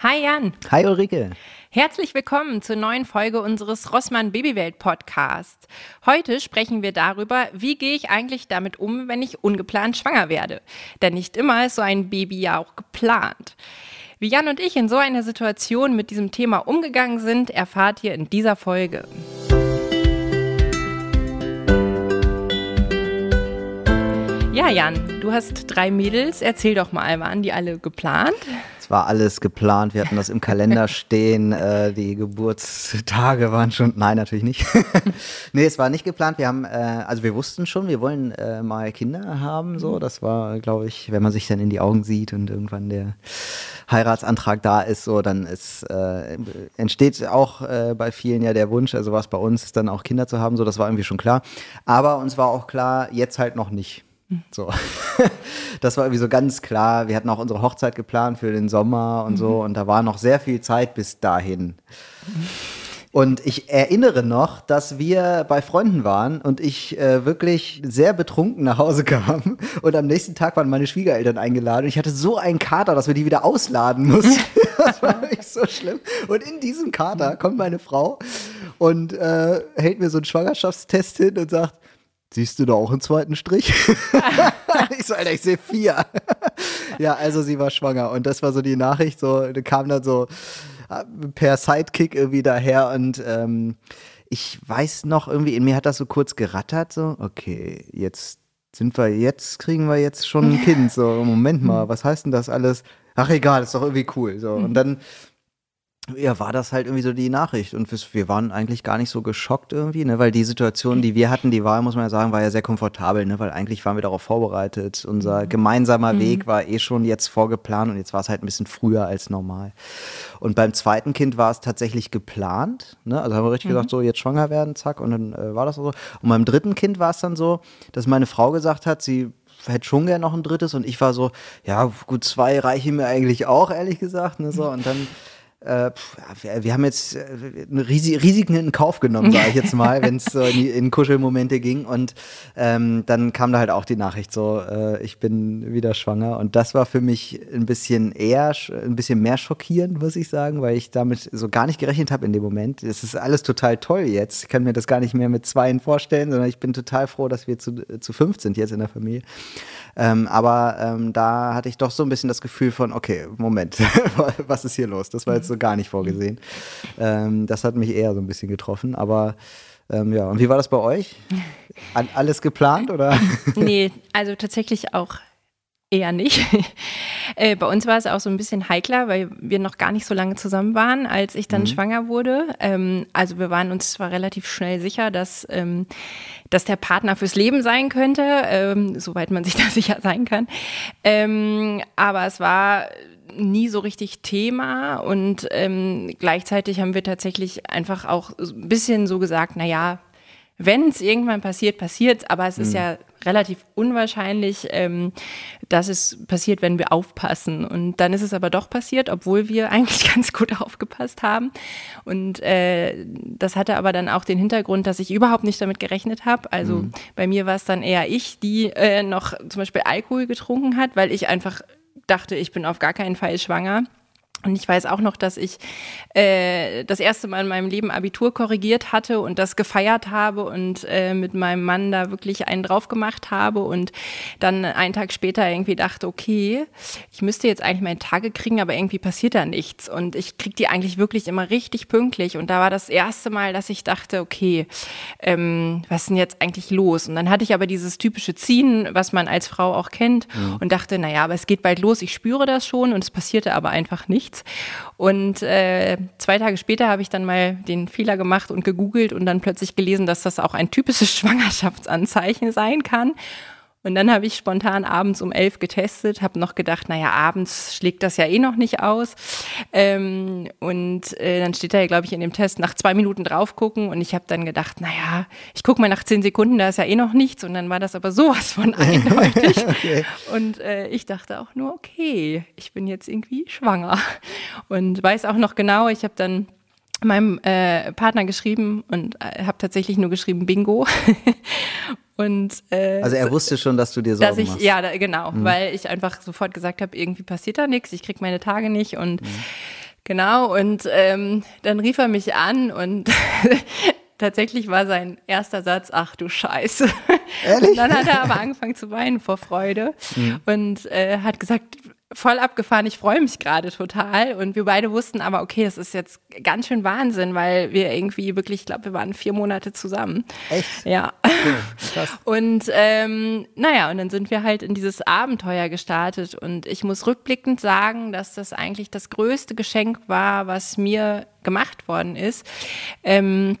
Hi Jan. Hi Ulrike. Herzlich willkommen zur neuen Folge unseres Rossmann Babywelt Podcasts. Heute sprechen wir darüber, wie gehe ich eigentlich damit um, wenn ich ungeplant schwanger werde. Denn nicht immer ist so ein Baby ja auch geplant. Wie Jan und ich in so einer Situation mit diesem Thema umgegangen sind, erfahrt ihr in dieser Folge. Ja, Jan, du hast drei Mädels. Erzähl doch mal, waren die alle geplant? War alles geplant. Wir hatten das im Kalender stehen. Äh, die Geburtstage waren schon. Nein, natürlich nicht. nee, es war nicht geplant. Wir haben, äh, also wir wussten schon, wir wollen äh, mal Kinder haben. So, das war, glaube ich, wenn man sich dann in die Augen sieht und irgendwann der Heiratsantrag da ist, so, dann ist, äh, entsteht auch äh, bei vielen ja der Wunsch, also was bei uns, dann auch Kinder zu haben. So, das war irgendwie schon klar. Aber uns war auch klar, jetzt halt noch nicht. So. Das war irgendwie so ganz klar. Wir hatten auch unsere Hochzeit geplant für den Sommer und so. Und da war noch sehr viel Zeit bis dahin. Und ich erinnere noch, dass wir bei Freunden waren und ich äh, wirklich sehr betrunken nach Hause kam. Und am nächsten Tag waren meine Schwiegereltern eingeladen. Und ich hatte so einen Kater, dass wir die wieder ausladen mussten. das war wirklich so schlimm. Und in diesem Kater kommt meine Frau und äh, hält mir so einen Schwangerschaftstest hin und sagt, Siehst du da auch einen zweiten Strich? ich so, Alter, ich sehe vier. ja, also sie war schwanger und das war so die Nachricht, so, da kam dann so äh, per Sidekick irgendwie daher und ähm, ich weiß noch irgendwie, in mir hat das so kurz gerattert, so, okay, jetzt sind wir, jetzt kriegen wir jetzt schon ein Kind, so, Moment mal, was heißt denn das alles? Ach egal, ist doch irgendwie cool, so. Und dann ja, war das halt irgendwie so die Nachricht. Und wir waren eigentlich gar nicht so geschockt irgendwie, ne? weil die Situation, die wir hatten, die war, muss man ja sagen, war ja sehr komfortabel, ne? weil eigentlich waren wir darauf vorbereitet. Unser mhm. gemeinsamer mhm. Weg war eh schon jetzt vorgeplant und jetzt war es halt ein bisschen früher als normal. Und beim zweiten Kind war es tatsächlich geplant. Ne? Also haben wir richtig mhm. gesagt, so jetzt schwanger werden, zack, und dann äh, war das so. Und beim dritten Kind war es dann so, dass meine Frau gesagt hat, sie hätte schon gerne noch ein drittes und ich war so, ja, gut, zwei reichen mir eigentlich auch, ehrlich gesagt. Ne? So, und dann äh, wir, wir, haben jetzt äh, Risiken in Kauf genommen, sage ich jetzt mal, wenn es so in, in, Kuschelmomente ging. Und ähm, dann kam da halt auch die Nachricht so, äh, ich bin wieder schwanger. Und das war für mich ein bisschen eher, ein bisschen mehr schockierend, muss ich sagen, weil ich damit so gar nicht gerechnet habe in dem Moment. Es ist alles total toll jetzt. Ich kann mir das gar nicht mehr mit Zweien vorstellen, sondern ich bin total froh, dass wir zu, zu fünf sind jetzt in der Familie. Ähm, aber ähm, da hatte ich doch so ein bisschen das Gefühl von, okay, Moment, was ist hier los? Das war jetzt so gar nicht vorgesehen. Ähm, das hat mich eher so ein bisschen getroffen. Aber ähm, ja, und wie war das bei euch? Alles geplant oder? nee, also tatsächlich auch Eher nicht. äh, bei uns war es auch so ein bisschen heikler, weil wir noch gar nicht so lange zusammen waren, als ich dann mhm. schwanger wurde. Ähm, also wir waren uns zwar relativ schnell sicher, dass, ähm, dass der Partner fürs Leben sein könnte, ähm, soweit man sich da sicher sein kann. Ähm, aber es war nie so richtig Thema und ähm, gleichzeitig haben wir tatsächlich einfach auch ein bisschen so gesagt, na ja, wenn es irgendwann passiert, passiert aber es ist mhm. ja relativ unwahrscheinlich, ähm, dass es passiert, wenn wir aufpassen. Und dann ist es aber doch passiert, obwohl wir eigentlich ganz gut aufgepasst haben. Und äh, das hatte aber dann auch den Hintergrund, dass ich überhaupt nicht damit gerechnet habe. Also mhm. bei mir war es dann eher ich, die äh, noch zum Beispiel Alkohol getrunken hat, weil ich einfach dachte, ich bin auf gar keinen Fall schwanger. Und ich weiß auch noch, dass ich äh, das erste Mal in meinem Leben Abitur korrigiert hatte und das gefeiert habe und äh, mit meinem Mann da wirklich einen drauf gemacht habe und dann einen Tag später irgendwie dachte, okay, ich müsste jetzt eigentlich meine Tage kriegen, aber irgendwie passiert da nichts. Und ich krieg die eigentlich wirklich immer richtig pünktlich. Und da war das erste Mal, dass ich dachte, okay, ähm, was ist denn jetzt eigentlich los? Und dann hatte ich aber dieses typische Ziehen, was man als Frau auch kennt, mhm. und dachte, naja, aber es geht bald los, ich spüre das schon und es passierte aber einfach nicht nichts. Und äh, zwei Tage später habe ich dann mal den Fehler gemacht und gegoogelt und dann plötzlich gelesen, dass das auch ein typisches Schwangerschaftsanzeichen sein kann. Und dann habe ich spontan abends um elf getestet, habe noch gedacht, naja, abends schlägt das ja eh noch nicht aus. Ähm, und äh, dann steht da ja, glaube ich, in dem Test nach zwei Minuten drauf gucken. Und ich habe dann gedacht, naja, ich gucke mal nach zehn Sekunden, da ist ja eh noch nichts. Und dann war das aber sowas von eindeutig. okay. Und äh, ich dachte auch nur, okay, ich bin jetzt irgendwie schwanger. Und weiß auch noch genau, ich habe dann meinem äh, Partner geschrieben und äh, habe tatsächlich nur geschrieben Bingo. Und, äh, also er wusste schon, dass du dir Sorgen dass ich, machst. Ja, da, genau, mhm. weil ich einfach sofort gesagt habe, irgendwie passiert da nichts, ich krieg meine Tage nicht und mhm. Genau, und ähm, dann rief er mich an und tatsächlich war sein erster Satz, ach du Scheiße. Ehrlich? Und dann hat er aber angefangen zu weinen vor Freude mhm. und äh, hat gesagt, voll abgefahren, ich freue mich gerade total. Und wir beide wussten aber, okay, das ist jetzt ganz schön Wahnsinn, weil wir irgendwie wirklich, ich glaube, wir waren vier Monate zusammen. Echt? Ja. Cool. Und ähm, naja, und dann sind wir halt in dieses Abenteuer gestartet. Und ich muss rückblickend sagen, dass das eigentlich das größte Geschenk war, was mir gemacht worden ist. Ähm,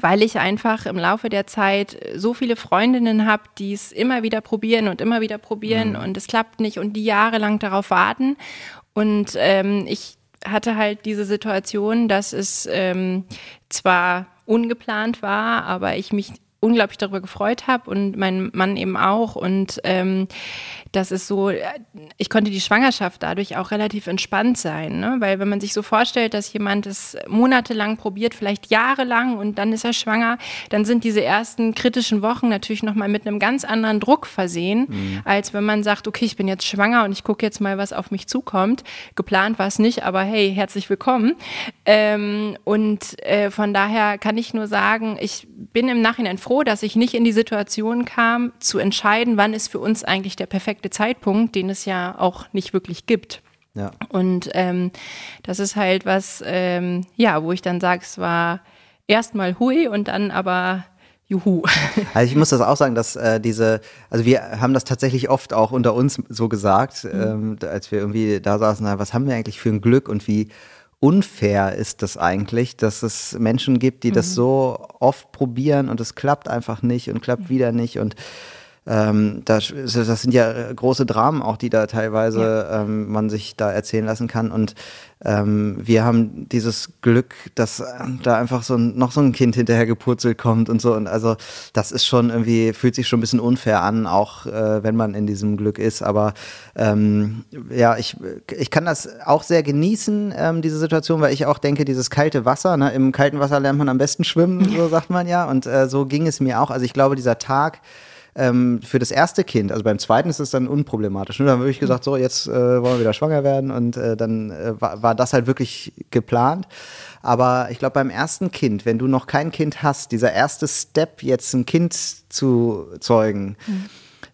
weil ich einfach im Laufe der Zeit so viele Freundinnen habe, die es immer wieder probieren und immer wieder probieren mhm. und es klappt nicht und die jahrelang darauf warten. Und ähm, ich hatte halt diese Situation, dass es ähm, zwar ungeplant war, aber ich mich unglaublich darüber gefreut habe und mein Mann eben auch. Und ähm, das ist so, ich konnte die Schwangerschaft dadurch auch relativ entspannt sein, ne? weil wenn man sich so vorstellt, dass jemand es monatelang probiert, vielleicht jahrelang und dann ist er schwanger, dann sind diese ersten kritischen Wochen natürlich nochmal mit einem ganz anderen Druck versehen, mhm. als wenn man sagt, okay, ich bin jetzt schwanger und ich gucke jetzt mal, was auf mich zukommt. Geplant war es nicht, aber hey, herzlich willkommen. Ähm, und äh, von daher kann ich nur sagen, ich bin im Nachhinein froh, dass ich nicht in die Situation kam, zu entscheiden, wann ist für uns eigentlich der perfekte Zeitpunkt, den es ja auch nicht wirklich gibt. Ja. Und ähm, das ist halt was, ähm, ja, wo ich dann sage, es war erstmal hui und dann aber Juhu. Also ich muss das auch sagen, dass äh, diese, also wir haben das tatsächlich oft auch unter uns so gesagt, mhm. ähm, als wir irgendwie da saßen, was haben wir eigentlich für ein Glück und wie unfair ist das eigentlich, dass es Menschen gibt, die mhm. das so oft probieren und es klappt einfach nicht und klappt wieder nicht und ähm, das, das, sind ja große Dramen auch, die da teilweise ja. ähm, man sich da erzählen lassen kann. Und ähm, wir haben dieses Glück, dass äh, da einfach so ein, noch so ein Kind hinterher gepurzelt kommt und so. Und also das ist schon irgendwie, fühlt sich schon ein bisschen unfair an, auch äh, wenn man in diesem Glück ist. Aber ähm, ja, ich, ich kann das auch sehr genießen, ähm, diese Situation, weil ich auch denke, dieses kalte Wasser, ne, im kalten Wasser lernt man am besten schwimmen, so sagt man ja. Und äh, so ging es mir auch. Also ich glaube, dieser Tag, ähm, für das erste Kind, also beim zweiten ist es dann unproblematisch. Ne? Dann habe ich gesagt, so jetzt äh, wollen wir wieder schwanger werden und äh, dann äh, war, war das halt wirklich geplant. Aber ich glaube, beim ersten Kind, wenn du noch kein Kind hast, dieser erste Step, jetzt ein Kind zu zeugen, mhm.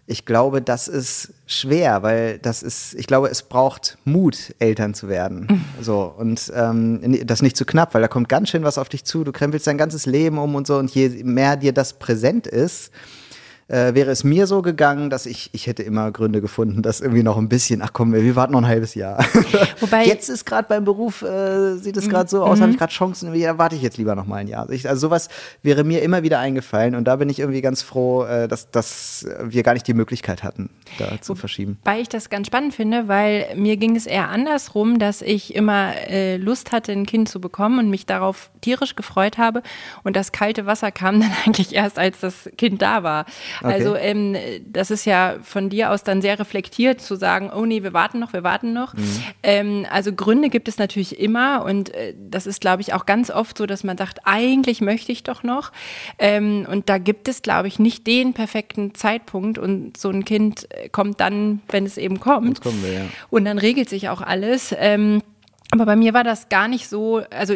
ich glaube, das ist schwer, weil das ist, ich glaube, es braucht Mut, Eltern zu werden. Mhm. So, und ähm, das nicht zu knapp, weil da kommt ganz schön was auf dich zu, du krempelst dein ganzes Leben um und so, und je mehr dir das präsent ist, äh, wäre es mir so gegangen, dass ich, ich hätte immer Gründe gefunden, dass irgendwie noch ein bisschen, ach komm, wir warten noch ein halbes Jahr. Wobei jetzt ist gerade beim Beruf, äh, sieht es gerade so aus, mhm. habe ich gerade Chancen, ja, warte ich jetzt lieber noch mal ein Jahr. Ich, also sowas wäre mir immer wieder eingefallen und da bin ich irgendwie ganz froh, äh, dass, dass wir gar nicht die Möglichkeit hatten, da zu verschieben. Weil ich das ganz spannend finde, weil mir ging es eher andersrum, dass ich immer äh, Lust hatte, ein Kind zu bekommen und mich darauf tierisch gefreut habe und das kalte Wasser kam dann eigentlich erst, als das Kind da war. Okay. Also ähm, das ist ja von dir aus dann sehr reflektiert zu sagen, oh nee, wir warten noch, wir warten noch. Mhm. Ähm, also Gründe gibt es natürlich immer und äh, das ist, glaube ich, auch ganz oft so, dass man sagt, eigentlich möchte ich doch noch. Ähm, und da gibt es, glaube ich, nicht den perfekten Zeitpunkt und so ein Kind äh, kommt dann, wenn es eben kommt. Wir, ja. Und dann regelt sich auch alles. Ähm, aber bei mir war das gar nicht so, also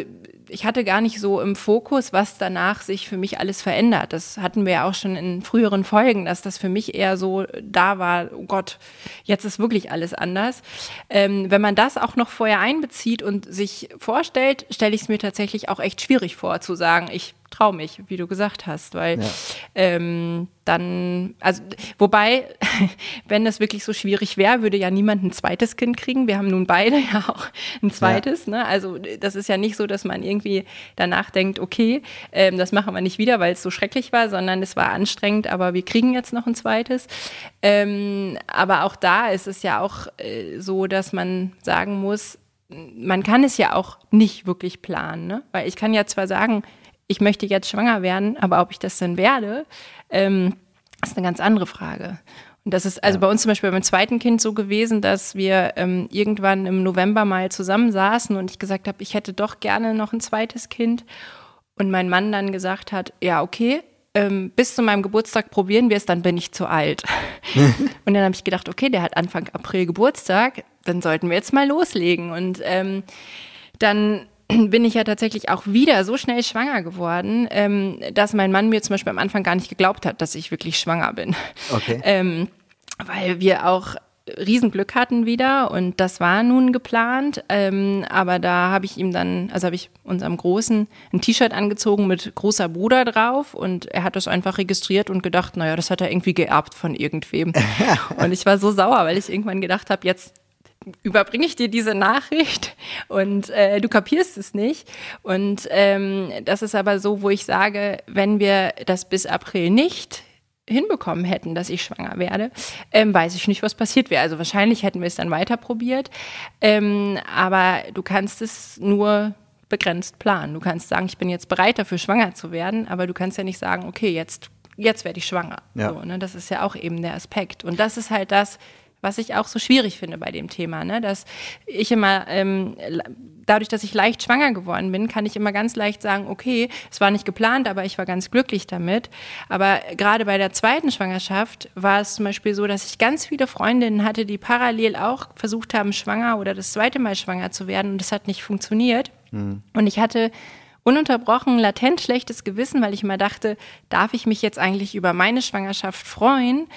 ich hatte gar nicht so im Fokus, was danach sich für mich alles verändert. Das hatten wir ja auch schon in früheren Folgen, dass das für mich eher so da war, oh Gott, jetzt ist wirklich alles anders. Ähm, wenn man das auch noch vorher einbezieht und sich vorstellt, stelle ich es mir tatsächlich auch echt schwierig vor, zu sagen, ich traue mich, wie du gesagt hast, weil ja. ähm, dann, also wobei, wenn das wirklich so schwierig wäre, würde ja niemand ein zweites Kind kriegen. Wir haben nun beide ja auch ein zweites. Ja. Ne? Also das ist ja nicht so, dass man irgendwie danach denkt, okay, ähm, das machen wir nicht wieder, weil es so schrecklich war, sondern es war anstrengend, aber wir kriegen jetzt noch ein zweites. Ähm, aber auch da ist es ja auch äh, so, dass man sagen muss, man kann es ja auch nicht wirklich planen, ne? weil ich kann ja zwar sagen, ich möchte jetzt schwanger werden, aber ob ich das dann werde, ähm, ist eine ganz andere Frage. Und das ist also ja. bei uns zum Beispiel beim zweiten Kind so gewesen, dass wir ähm, irgendwann im November mal zusammensaßen und ich gesagt habe, ich hätte doch gerne noch ein zweites Kind. Und mein Mann dann gesagt hat, ja, okay, ähm, bis zu meinem Geburtstag probieren wir es, dann bin ich zu alt. und dann habe ich gedacht, okay, der hat Anfang April Geburtstag, dann sollten wir jetzt mal loslegen. Und ähm, dann bin ich ja tatsächlich auch wieder so schnell schwanger geworden, ähm, dass mein Mann mir zum Beispiel am Anfang gar nicht geglaubt hat, dass ich wirklich schwanger bin. Okay. Ähm, weil wir auch Riesenglück hatten wieder und das war nun geplant. Ähm, aber da habe ich ihm dann, also habe ich unserem Großen ein T-Shirt angezogen mit großer Bruder drauf und er hat das einfach registriert und gedacht, naja, das hat er irgendwie geerbt von irgendwem. und ich war so sauer, weil ich irgendwann gedacht habe, jetzt überbringe ich dir diese Nachricht und äh, du kapierst es nicht. Und ähm, das ist aber so, wo ich sage, wenn wir das bis April nicht hinbekommen hätten, dass ich schwanger werde, ähm, weiß ich nicht, was passiert wäre. Also wahrscheinlich hätten wir es dann weiter probiert. Ähm, aber du kannst es nur begrenzt planen. Du kannst sagen, ich bin jetzt bereit dafür, schwanger zu werden, aber du kannst ja nicht sagen, okay, jetzt, jetzt werde ich schwanger. Ja. So, ne? Das ist ja auch eben der Aspekt. Und das ist halt das, was ich auch so schwierig finde bei dem Thema, ne? dass ich immer, ähm, dadurch, dass ich leicht schwanger geworden bin, kann ich immer ganz leicht sagen, okay, es war nicht geplant, aber ich war ganz glücklich damit. Aber gerade bei der zweiten Schwangerschaft war es zum Beispiel so, dass ich ganz viele Freundinnen hatte, die parallel auch versucht haben, schwanger oder das zweite Mal schwanger zu werden und das hat nicht funktioniert. Mhm. Und ich hatte ununterbrochen latent schlechtes Gewissen, weil ich immer dachte, darf ich mich jetzt eigentlich über meine Schwangerschaft freuen,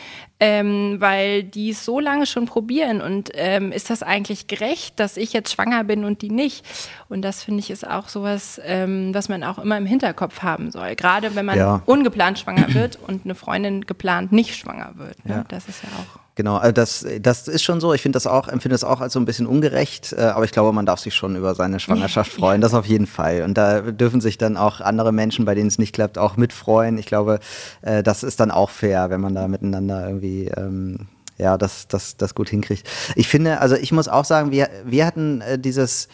ähm, weil die es so lange schon probieren und ähm, ist das eigentlich gerecht, dass ich jetzt schwanger bin und die nicht? Und das finde ich ist auch sowas, ähm, was man auch immer im Hinterkopf haben soll, gerade wenn man ja. ungeplant schwanger wird und eine Freundin geplant nicht schwanger wird. Ne? Ja. Das ist ja auch Genau, äh, das, das ist schon so. Ich finde das auch, empfinde das auch als so ein bisschen ungerecht, äh, aber ich glaube, man darf sich schon über seine Schwangerschaft freuen. Das auf jeden Fall. Und da dürfen sich dann auch andere Menschen, bei denen es nicht klappt, auch mitfreuen. Ich glaube, äh, das ist dann auch fair, wenn man da miteinander irgendwie ähm, ja, das, das, das gut hinkriegt. Ich finde, also ich muss auch sagen, wir, wir hatten dieses,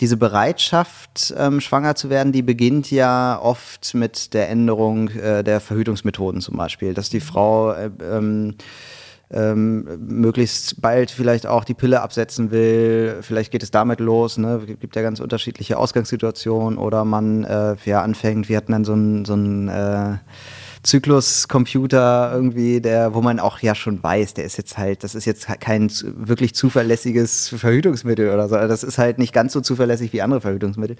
diese Bereitschaft, ähm, schwanger zu werden, die beginnt ja oft mit der Änderung äh, der Verhütungsmethoden zum Beispiel, dass die Frau äh, ähm, ähm, möglichst bald vielleicht auch die Pille absetzen will. Vielleicht geht es damit los. Ne? Es gibt ja ganz unterschiedliche Ausgangssituationen oder man äh, ja anfängt. Wir hatten dann so ein, so ein äh, Zykluscomputer irgendwie, der, wo man auch ja schon weiß, der ist jetzt halt, das ist jetzt kein wirklich zuverlässiges Verhütungsmittel oder so. Das ist halt nicht ganz so zuverlässig wie andere Verhütungsmittel.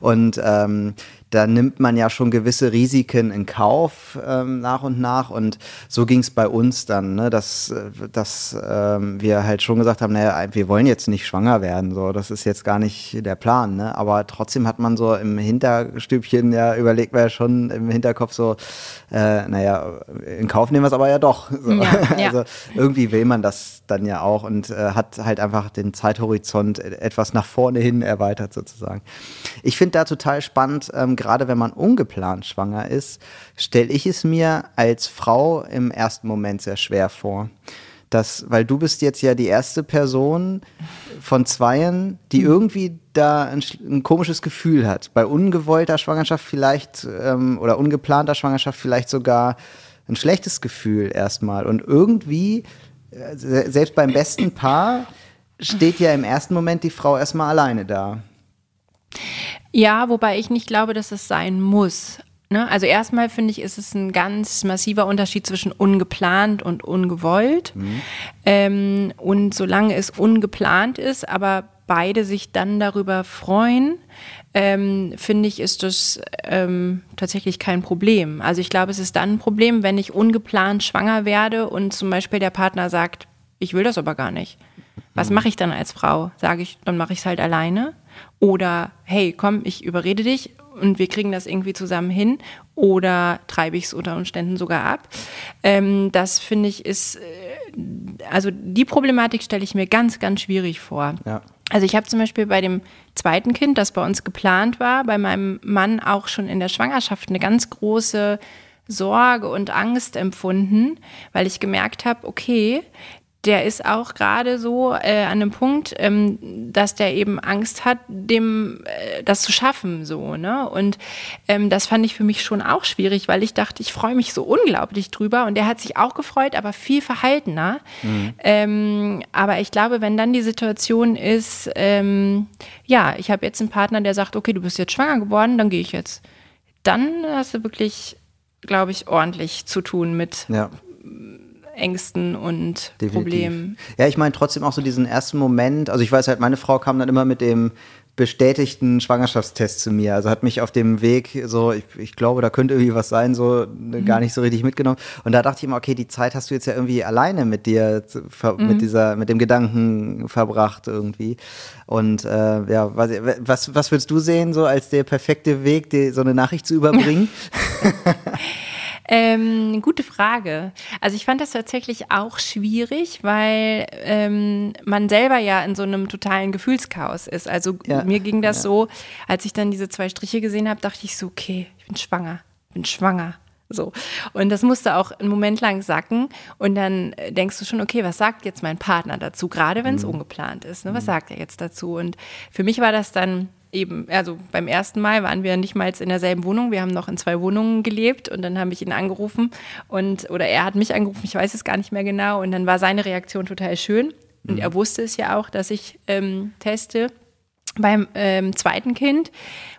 Und ähm, da nimmt man ja schon gewisse Risiken in Kauf ähm, nach und nach. Und so ging es bei uns dann, ne, dass, dass ähm, wir halt schon gesagt haben, naja, wir wollen jetzt nicht schwanger werden. So, das ist jetzt gar nicht der Plan. Ne? Aber trotzdem hat man so im Hinterstübchen ja überlegt man ja schon im Hinterkopf so, äh, naja, in Kauf nehmen wir es aber ja doch. So. Ja, ja. Also irgendwie will man das dann ja auch und äh, hat halt einfach den Zeithorizont etwas nach vorne hin erweitert sozusagen. Ich finde da total spannend, ähm, gerade wenn man ungeplant schwanger ist, stelle ich es mir als Frau im ersten Moment sehr schwer vor. Das, weil du bist jetzt ja die erste Person von zweien, die mhm. irgendwie da ein, ein, komisches Gefühl hat. Bei ungewollter Schwangerschaft vielleicht ähm, oder ungeplanter Schwangerschaft vielleicht sogar ein schlechtes Gefühl erstmal. Und irgendwie, äh, selbst beim besten Paar, steht ja im ersten Moment die Frau erstmal alleine da. Ja, wobei ich nicht glaube, dass es sein muss. Ne? Also erstmal finde ich, ist es ein ganz massiver Unterschied zwischen ungeplant und ungewollt. Mhm. Ähm, und solange es ungeplant ist, aber beide sich dann darüber freuen, ähm, finde ich, ist das ähm, tatsächlich kein Problem. Also ich glaube, es ist dann ein Problem, wenn ich ungeplant schwanger werde und zum Beispiel der Partner sagt, ich will das aber gar nicht. Was mhm. mache ich dann als Frau? Sage ich, dann mache ich es halt alleine. Oder hey, komm, ich überrede dich und wir kriegen das irgendwie zusammen hin. Oder treibe ich es unter Umständen sogar ab. Ähm, das finde ich ist, äh, also die Problematik stelle ich mir ganz, ganz schwierig vor. Ja. Also ich habe zum Beispiel bei dem zweiten Kind, das bei uns geplant war, bei meinem Mann auch schon in der Schwangerschaft eine ganz große Sorge und Angst empfunden, weil ich gemerkt habe, okay, der ist auch gerade so äh, an einem Punkt, ähm, dass der eben Angst hat, dem äh, das zu schaffen, so, ne? Und ähm, das fand ich für mich schon auch schwierig, weil ich dachte, ich freue mich so unglaublich drüber und der hat sich auch gefreut, aber viel verhaltener. Mhm. Ähm, aber ich glaube, wenn dann die Situation ist, ähm, ja, ich habe jetzt einen Partner, der sagt, okay, du bist jetzt schwanger geworden, dann gehe ich jetzt. Dann hast du wirklich, glaube ich, ordentlich zu tun mit ja Ängsten und Definitiv. Problemen. Ja, ich meine trotzdem auch so diesen ersten Moment, also ich weiß halt, meine Frau kam dann immer mit dem, bestätigten Schwangerschaftstest zu mir. Also hat mich auf dem Weg so, ich, ich glaube, da könnte irgendwie was sein, so mhm. gar nicht so richtig mitgenommen. Und da dachte ich immer, okay, die Zeit hast du jetzt ja irgendwie alleine mit dir, mhm. mit dieser, mit dem Gedanken verbracht irgendwie. Und äh, ja, was, was, würdest du sehen, so als der perfekte Weg, die, so eine Nachricht zu überbringen? Ähm, gute Frage. Also ich fand das tatsächlich auch schwierig, weil ähm, man selber ja in so einem totalen Gefühlschaos ist. Also ja. mir ging das ja. so, als ich dann diese zwei Striche gesehen habe, dachte ich so, okay, ich bin schwanger, ich bin schwanger. So. Und das musste auch einen Moment lang sacken. Und dann denkst du schon, okay, was sagt jetzt mein Partner dazu? Gerade wenn es mhm. ungeplant ist. Ne? Was mhm. sagt er jetzt dazu? Und für mich war das dann eben, also beim ersten Mal waren wir nicht mal in derselben Wohnung, wir haben noch in zwei Wohnungen gelebt und dann habe ich ihn angerufen und oder er hat mich angerufen, ich weiß es gar nicht mehr genau. Und dann war seine Reaktion total schön. Und mhm. er wusste es ja auch, dass ich ähm, teste beim ähm, zweiten Kind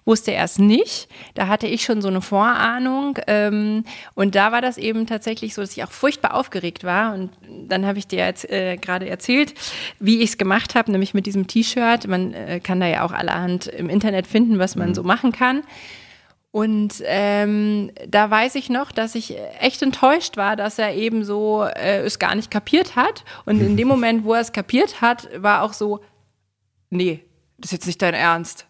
wusste er es nicht. Da hatte ich schon so eine Vorahnung. Ähm, und da war das eben tatsächlich so, dass ich auch furchtbar aufgeregt war. Und dann habe ich dir jetzt äh, gerade erzählt, wie ich es gemacht habe, nämlich mit diesem T-Shirt. Man äh, kann da ja auch allerhand im Internet finden, was man mhm. so machen kann. Und ähm, da weiß ich noch, dass ich echt enttäuscht war, dass er eben so äh, es gar nicht kapiert hat. Und in dem Moment, wo er es kapiert hat, war auch so, nee, das ist jetzt nicht dein Ernst.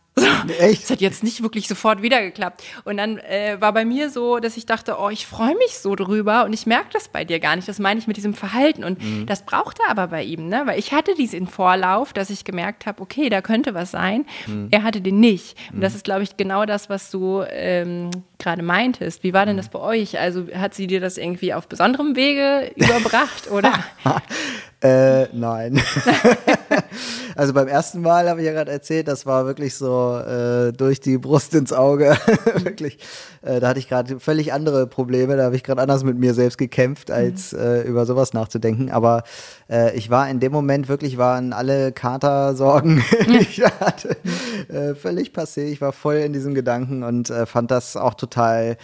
Echt? Das hat jetzt nicht wirklich sofort wieder geklappt. Und dann äh, war bei mir so, dass ich dachte, oh, ich freue mich so drüber und ich merke das bei dir gar nicht. Das meine ich mit diesem Verhalten. Und mhm. das brauchte aber bei ihm, ne? Weil ich hatte diesen Vorlauf, dass ich gemerkt habe, okay, da könnte was sein. Mhm. Er hatte den nicht. Und das mhm. ist, glaube ich, genau das, was du ähm, gerade meintest. Wie war denn mhm. das bei euch? Also hat sie dir das irgendwie auf besonderem Wege überbracht, oder? Äh, nein. also beim ersten Mal habe ich ja gerade erzählt, das war wirklich so äh, durch die Brust ins Auge. wirklich. Äh, da hatte ich gerade völlig andere Probleme. Da habe ich gerade anders mit mir selbst gekämpft, als mhm. äh, über sowas nachzudenken. Aber äh, ich war in dem Moment wirklich, waren alle Katersorgen, die ich hatte, äh, völlig passé. Ich war voll in diesem Gedanken und äh, fand das auch total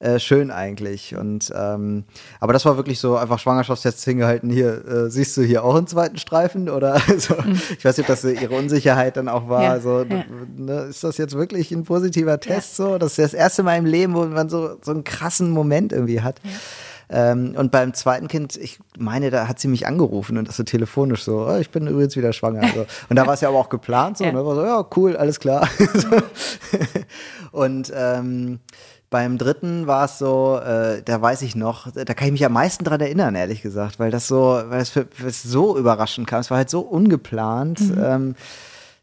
äh, schön eigentlich. Und ähm, aber das war wirklich so einfach Schwangerschaftstests hingehalten. Hier äh, siehst du hier auch einen zweiten Streifen oder so. Mhm. Ich weiß nicht, ob das ihre Unsicherheit dann auch war. Ja, so, ja. Ne, ist das jetzt wirklich ein positiver Test? Ja. So, das ist das erste Mal im Leben, wo man so so einen krassen Moment irgendwie hat. Ähm, und beim zweiten Kind, ich meine, da hat sie mich angerufen und das so telefonisch so, oh, ich bin übrigens wieder schwanger. So. Und da war es ja aber auch geplant so, ja. ne? war so, ja, cool, alles klar. und ähm, beim dritten war es so, äh, da weiß ich noch, da kann ich mich am meisten dran erinnern, ehrlich gesagt, weil das so, weil es für, für so überraschend kam. Es war halt so ungeplant. Mhm. Ähm,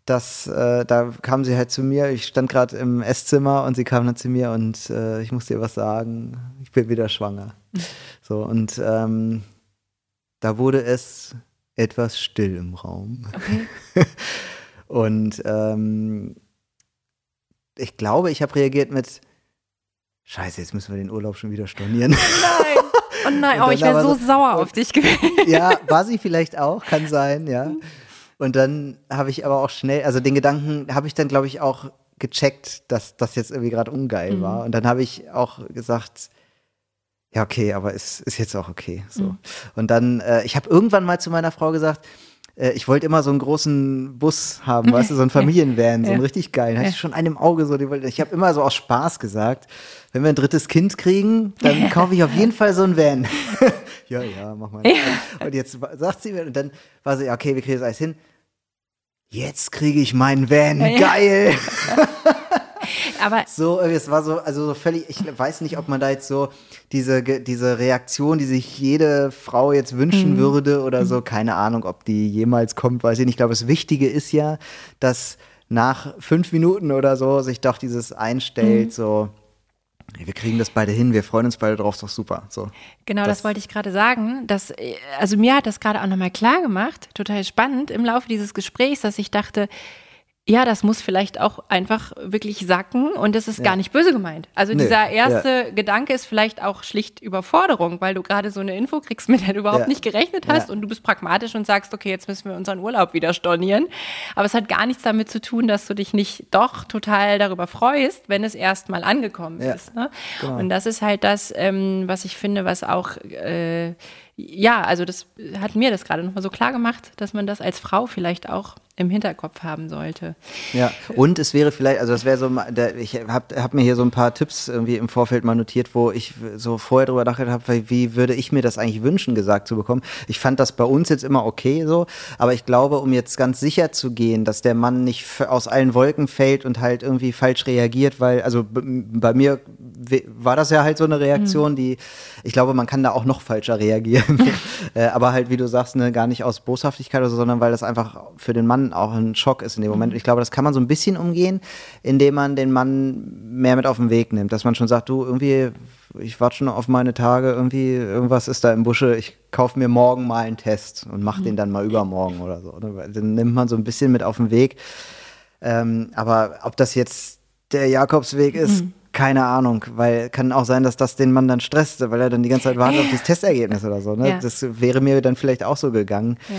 dass äh, da kam sie halt zu mir, ich stand gerade im Esszimmer und sie kam dann zu mir und äh, ich muss dir was sagen, ich bin wieder schwanger. Mhm. So, und ähm, da wurde es etwas still im Raum. Okay. und ähm, ich glaube, ich habe reagiert mit, Scheiße, jetzt müssen wir den Urlaub schon wieder stornieren. Nein. Oh nein, oh, ich wäre so, so sauer auf dich gewesen. Ja, war sie vielleicht auch, kann sein, ja. Und dann habe ich aber auch schnell, also den Gedanken habe ich dann, glaube ich, auch gecheckt, dass das jetzt irgendwie gerade ungeil mhm. war. Und dann habe ich auch gesagt, ja, okay, aber es ist jetzt auch okay. So. Mhm. Und dann, äh, ich habe irgendwann mal zu meiner Frau gesagt, äh, ich wollte immer so einen großen Bus haben, weißt du, so einen Familienvan, so einen richtig geilen. Hatte ich schon einen im Auge so, ich habe immer so aus Spaß gesagt, wenn wir ein drittes Kind kriegen, dann kaufe ich auf jeden Fall so einen Van. ja, ja, mach mal. Und jetzt sagt sie mir, und dann war sie, okay, wir kriegen das alles hin. Jetzt kriege ich meinen Van, geil. Aber so, es war so, also so völlig, ich weiß nicht, ob man da jetzt so diese, diese Reaktion, die sich jede Frau jetzt wünschen mhm. würde oder so, keine Ahnung, ob die jemals kommt, weiß ich nicht. Ich glaube, das Wichtige ist ja, dass nach fünf Minuten oder so sich doch dieses einstellt, mhm. so, wir kriegen das beide hin, wir freuen uns beide drauf, ist doch super. So, genau, das, das wollte ich gerade sagen. Dass, also mir hat das gerade auch nochmal klar gemacht, total spannend im Laufe dieses Gesprächs, dass ich dachte, ja, das muss vielleicht auch einfach wirklich sacken und das ist ja. gar nicht böse gemeint. Also nee, dieser erste ja. Gedanke ist vielleicht auch schlicht Überforderung, weil du gerade so eine Info kriegst, mit der du überhaupt ja. nicht gerechnet hast und du bist pragmatisch und sagst, okay, jetzt müssen wir unseren Urlaub wieder stornieren. Aber es hat gar nichts damit zu tun, dass du dich nicht doch total darüber freust, wenn es erst mal angekommen ist. Ne? Genau. Und das ist halt das, ähm, was ich finde, was auch äh, ja, also das hat mir das gerade nochmal so klar gemacht, dass man das als Frau vielleicht auch im Hinterkopf haben sollte. Ja, und es wäre vielleicht, also das wäre so, ich habe hab mir hier so ein paar Tipps irgendwie im Vorfeld mal notiert, wo ich so vorher drüber gedacht habe, wie würde ich mir das eigentlich wünschen, gesagt zu bekommen. Ich fand das bei uns jetzt immer okay so, aber ich glaube, um jetzt ganz sicher zu gehen, dass der Mann nicht aus allen Wolken fällt und halt irgendwie falsch reagiert, weil, also bei mir war das ja halt so eine Reaktion, mhm. die, ich glaube, man kann da auch noch falscher reagieren. äh, aber halt, wie du sagst, ne, gar nicht aus Boshaftigkeit oder so, sondern weil das einfach für den Mann auch ein Schock ist in dem Moment. Mhm. Ich glaube, das kann man so ein bisschen umgehen, indem man den Mann mehr mit auf den Weg nimmt. Dass man schon sagt, du, irgendwie, ich warte schon auf meine Tage, irgendwie, irgendwas ist da im Busche, ich kaufe mir morgen mal einen Test und mache mhm. den dann mal übermorgen oder so. Ne? Dann nimmt man so ein bisschen mit auf den Weg. Ähm, aber ob das jetzt der Jakobsweg ist, mhm keine Ahnung, weil kann auch sein, dass das den Mann dann stresst, weil er dann die ganze Zeit wartet auf das Testergebnis oder so. Ne? Ja. Das wäre mir dann vielleicht auch so gegangen. Ja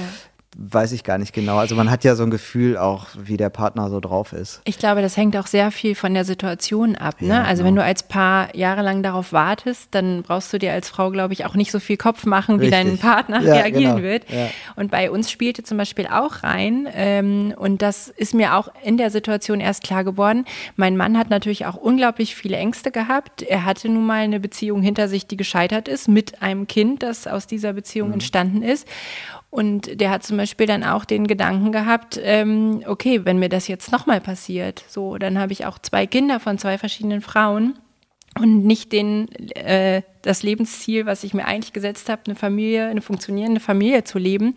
weiß ich gar nicht genau. Also man hat ja so ein Gefühl auch, wie der Partner so drauf ist. Ich glaube, das hängt auch sehr viel von der Situation ab. Ne? Ja, also genau. wenn du als Paar jahrelang darauf wartest, dann brauchst du dir als Frau, glaube ich, auch nicht so viel Kopf machen, wie Richtig. dein Partner ja, reagieren genau. wird. Ja. Und bei uns spielte zum Beispiel auch rein, ähm, und das ist mir auch in der Situation erst klar geworden, mein Mann hat natürlich auch unglaublich viele Ängste gehabt. Er hatte nun mal eine Beziehung hinter sich, die gescheitert ist, mit einem Kind, das aus dieser Beziehung mhm. entstanden ist. Und der hat zum Beispiel dann auch den Gedanken gehabt, ähm, okay, wenn mir das jetzt nochmal passiert, so, dann habe ich auch zwei Kinder von zwei verschiedenen Frauen und nicht den, äh, das Lebensziel, was ich mir eigentlich gesetzt habe, eine Familie, eine funktionierende Familie zu leben. Mhm.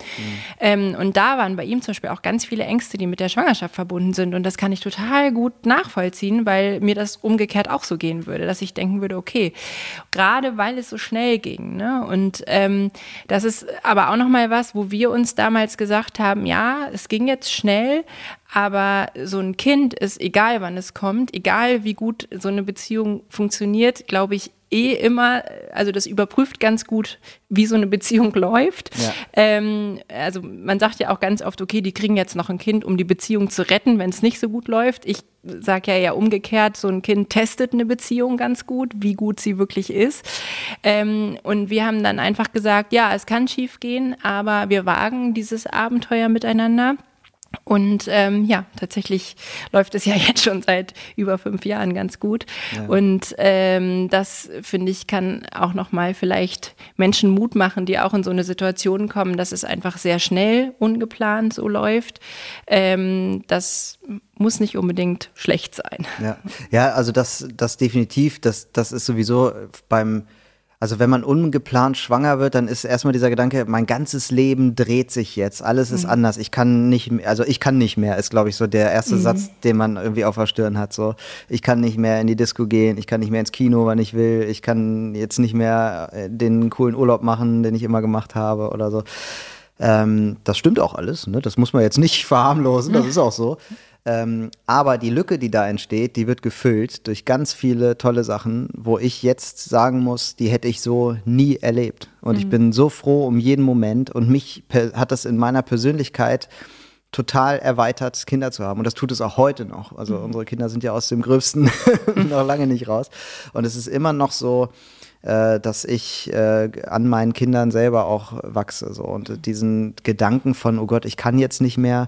Ähm, und da waren bei ihm zum Beispiel auch ganz viele Ängste, die mit der Schwangerschaft verbunden sind. Und das kann ich total gut nachvollziehen, weil mir das umgekehrt auch so gehen würde, dass ich denken würde, okay, gerade weil es so schnell ging. Ne? Und ähm, das ist aber auch nochmal was, wo wir uns damals gesagt haben, ja, es ging jetzt schnell, aber so ein Kind ist, egal wann es kommt, egal wie gut so eine Beziehung funktioniert, glaube ich, eh immer, also das überprüft ganz gut, wie so eine Beziehung läuft. Ja. Ähm, also man sagt ja auch ganz oft, okay, die kriegen jetzt noch ein Kind, um die Beziehung zu retten, wenn es nicht so gut läuft. Ich sage ja eher umgekehrt, so ein Kind testet eine Beziehung ganz gut, wie gut sie wirklich ist. Ähm, und wir haben dann einfach gesagt, ja, es kann schief gehen, aber wir wagen dieses Abenteuer miteinander. Und ähm, ja, tatsächlich läuft es ja jetzt schon seit über fünf Jahren ganz gut. Ja. Und ähm, das, finde ich, kann auch nochmal vielleicht Menschen Mut machen, die auch in so eine Situation kommen, dass es einfach sehr schnell, ungeplant so läuft. Ähm, das muss nicht unbedingt schlecht sein. Ja, ja also das, das definitiv, das, das ist sowieso beim also wenn man ungeplant schwanger wird, dann ist erstmal dieser Gedanke, mein ganzes Leben dreht sich jetzt, alles ist mhm. anders. Ich kann nicht mehr, also ich kann nicht mehr, ist glaube ich so der erste mhm. Satz, den man irgendwie auf der Stirn hat. So, ich kann nicht mehr in die Disco gehen, ich kann nicht mehr ins Kino, wann ich will, ich kann jetzt nicht mehr äh, den coolen Urlaub machen, den ich immer gemacht habe oder so. Ähm, das stimmt auch alles, ne? Das muss man jetzt nicht verharmlosen, das ist auch so. Ähm, aber die Lücke, die da entsteht, die wird gefüllt durch ganz viele tolle Sachen, wo ich jetzt sagen muss, die hätte ich so nie erlebt. Und mhm. ich bin so froh um jeden Moment und mich hat das in meiner Persönlichkeit total erweitert, Kinder zu haben. Und das tut es auch heute noch. Also mhm. unsere Kinder sind ja aus dem Gröbsten noch lange nicht raus. Und es ist immer noch so, äh, dass ich äh, an meinen Kindern selber auch wachse. So. Und diesen Gedanken von, oh Gott, ich kann jetzt nicht mehr,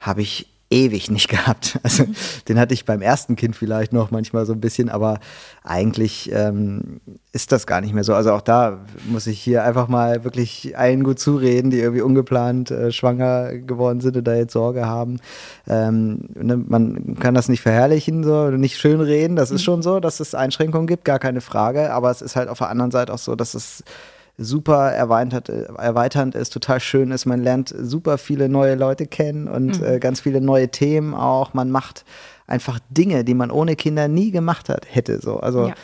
habe ich ewig nicht gehabt. Also mhm. den hatte ich beim ersten Kind vielleicht noch manchmal so ein bisschen, aber eigentlich ähm, ist das gar nicht mehr so. Also auch da muss ich hier einfach mal wirklich allen gut zureden, die irgendwie ungeplant äh, schwanger geworden sind und da jetzt Sorge haben. Ähm, ne, man kann das nicht verherrlichen, so nicht schön reden. Das ist mhm. schon so, dass es Einschränkungen gibt, gar keine Frage. Aber es ist halt auf der anderen Seite auch so, dass es super erweitert, erweiternd ist, total schön ist. Man lernt super viele neue Leute kennen und mhm. äh, ganz viele neue Themen auch. Man macht einfach Dinge, die man ohne Kinder nie gemacht hat, hätte. So. Also ja.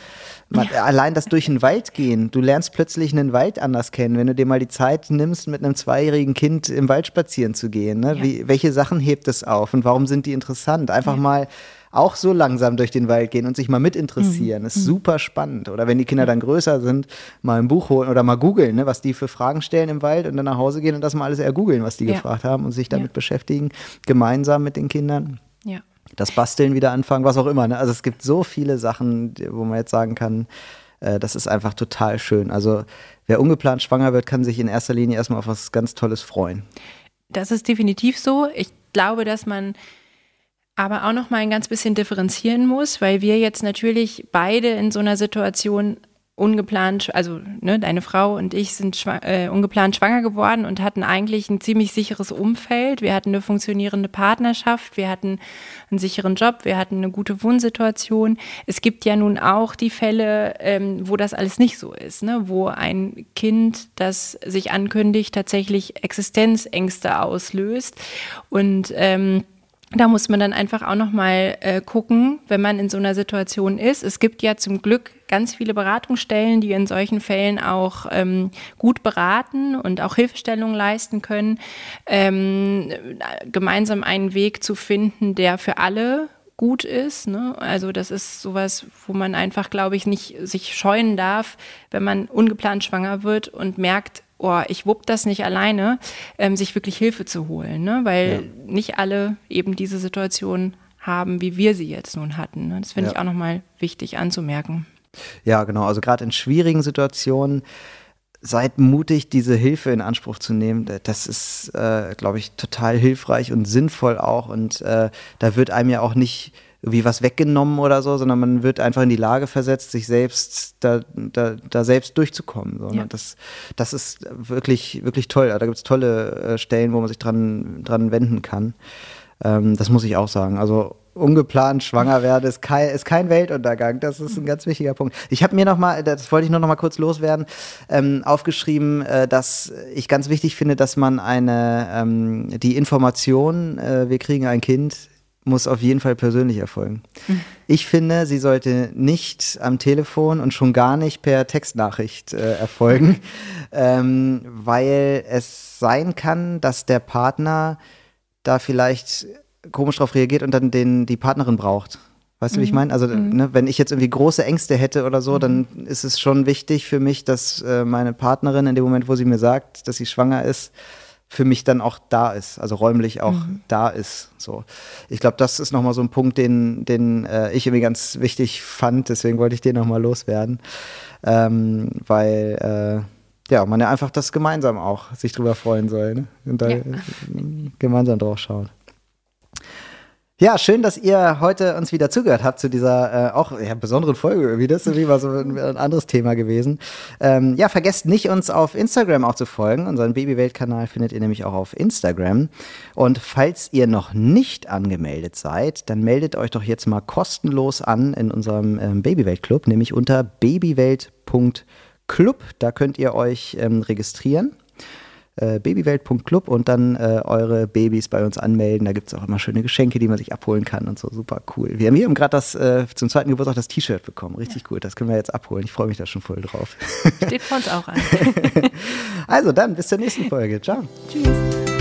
Man, ja. allein das durch den Wald gehen. Du lernst plötzlich einen Wald anders kennen, wenn du dir mal die Zeit nimmst, mit einem zweijährigen Kind im Wald spazieren zu gehen. Ne? Ja. Wie, welche Sachen hebt es auf und warum sind die interessant? Einfach mal auch so langsam durch den Wald gehen und sich mal mit interessieren. Mhm. Ist mhm. super spannend. Oder wenn die Kinder dann größer sind, mal ein Buch holen oder mal googeln, ne, was die für Fragen stellen im Wald und dann nach Hause gehen und das mal alles eher googeln, was die ja. gefragt haben und sich damit ja. beschäftigen, gemeinsam mit den Kindern. Ja. Das Basteln wieder anfangen, was auch immer. Ne? Also es gibt so viele Sachen, wo man jetzt sagen kann, äh, das ist einfach total schön. Also wer ungeplant schwanger wird, kann sich in erster Linie erstmal auf was ganz Tolles freuen. das ist definitiv so. Ich glaube, dass man aber auch noch mal ein ganz bisschen differenzieren muss, weil wir jetzt natürlich beide in so einer Situation ungeplant, also ne, deine Frau und ich sind schwa äh, ungeplant schwanger geworden und hatten eigentlich ein ziemlich sicheres Umfeld. Wir hatten eine funktionierende Partnerschaft, wir hatten einen sicheren Job, wir hatten eine gute Wohnsituation. Es gibt ja nun auch die Fälle, ähm, wo das alles nicht so ist, ne? wo ein Kind, das sich ankündigt, tatsächlich Existenzängste auslöst und ähm, da muss man dann einfach auch noch mal äh, gucken, wenn man in so einer Situation ist. Es gibt ja zum Glück ganz viele Beratungsstellen, die in solchen Fällen auch ähm, gut beraten und auch Hilfestellung leisten können, ähm, gemeinsam einen Weg zu finden, der für alle gut ist. Ne? Also das ist sowas, wo man einfach, glaube ich, nicht sich scheuen darf, wenn man ungeplant schwanger wird und merkt, oh, ich wupp das nicht alleine, ähm, sich wirklich Hilfe zu holen, ne? weil ja. nicht alle eben diese Situation haben, wie wir sie jetzt nun hatten. Ne? Das finde ja. ich auch nochmal wichtig anzumerken. Ja, genau. Also gerade in schwierigen Situationen seid mutig, diese Hilfe in Anspruch zu nehmen. Das ist, äh, glaube ich, total hilfreich und sinnvoll auch. Und äh, da wird einem ja auch nicht irgendwie was weggenommen oder so, sondern man wird einfach in die Lage versetzt, sich selbst da, da, da selbst durchzukommen. So, ne? ja. das, das ist wirklich, wirklich toll. Da gibt es tolle äh, Stellen, wo man sich dran, dran wenden kann. Ähm, das muss ich auch sagen. Also ungeplant schwanger werden ist kein, ist kein Weltuntergang. Das ist ein ganz wichtiger Punkt. Ich habe mir noch mal, das wollte ich nur noch mal kurz loswerden, ähm, aufgeschrieben, äh, dass ich ganz wichtig finde, dass man eine ähm, die Information, äh, wir kriegen ein Kind, muss auf jeden Fall persönlich erfolgen. Mhm. Ich finde, sie sollte nicht am Telefon und schon gar nicht per Textnachricht äh, erfolgen, ähm, weil es sein kann, dass der Partner da vielleicht komisch drauf reagiert und dann den, die Partnerin braucht. Weißt du, wie ich mhm. meine? Also, mhm. ne, wenn ich jetzt irgendwie große Ängste hätte oder so, mhm. dann ist es schon wichtig für mich, dass äh, meine Partnerin in dem Moment, wo sie mir sagt, dass sie schwanger ist, für mich dann auch da ist, also räumlich auch mhm. da ist. So, ich glaube, das ist nochmal so ein Punkt, den, den äh, ich irgendwie ganz wichtig fand. Deswegen wollte ich den nochmal loswerden, ähm, weil äh, ja man ja einfach das gemeinsam auch sich drüber freuen soll ne? und da ja. gemeinsam drauf schauen. Ja, schön, dass ihr heute uns wieder zugehört habt zu dieser äh, auch ja, besonderen Folge. Irgendwie. Das ist irgendwie mal so ein, ein anderes Thema gewesen. Ähm, ja, vergesst nicht, uns auf Instagram auch zu folgen. Unseren Babywelt-Kanal findet ihr nämlich auch auf Instagram. Und falls ihr noch nicht angemeldet seid, dann meldet euch doch jetzt mal kostenlos an in unserem ähm, Babywelt-Club, nämlich unter babywelt.club. Da könnt ihr euch ähm, registrieren äh, babywelt.club und dann äh, eure Babys bei uns anmelden. Da gibt es auch immer schöne Geschenke, die man sich abholen kann und so. Super cool. Wir haben, haben gerade das äh, zum zweiten Geburtstag das T-Shirt bekommen. Richtig ja. gut. Das können wir jetzt abholen. Ich freue mich da schon voll drauf. Steht vor uns auch an. also dann, bis zur nächsten Folge. Ciao. Tschüss.